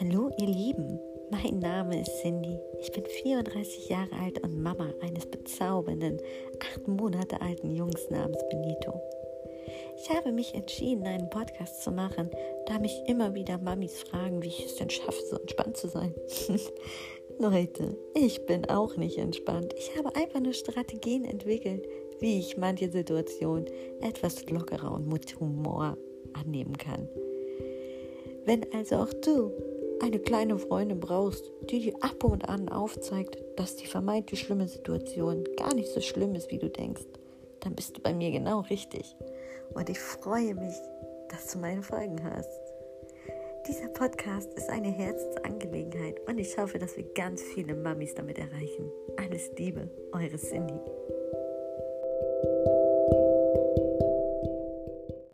Hallo ihr Lieben, mein Name ist Cindy. Ich bin 34 Jahre alt und Mama eines bezaubernden, acht Monate alten Jungs namens Benito. Ich habe mich entschieden, einen Podcast zu machen, da mich immer wieder Mamis fragen, wie ich es denn schaffe, so entspannt zu sein. Leute, ich bin auch nicht entspannt. Ich habe einfach nur Strategien entwickelt, wie ich manche Situationen etwas lockerer und mit Humor annehmen kann. Wenn also auch du eine kleine Freundin brauchst, die dir ab und an aufzeigt, dass die vermeintlich schlimme Situation gar nicht so schlimm ist, wie du denkst, dann bist du bei mir genau richtig. Und ich freue mich, dass du meine Folgen hast. Dieser Podcast ist eine Herzensangelegenheit und ich hoffe, dass wir ganz viele Mamis damit erreichen. Alles Liebe, eure Cindy.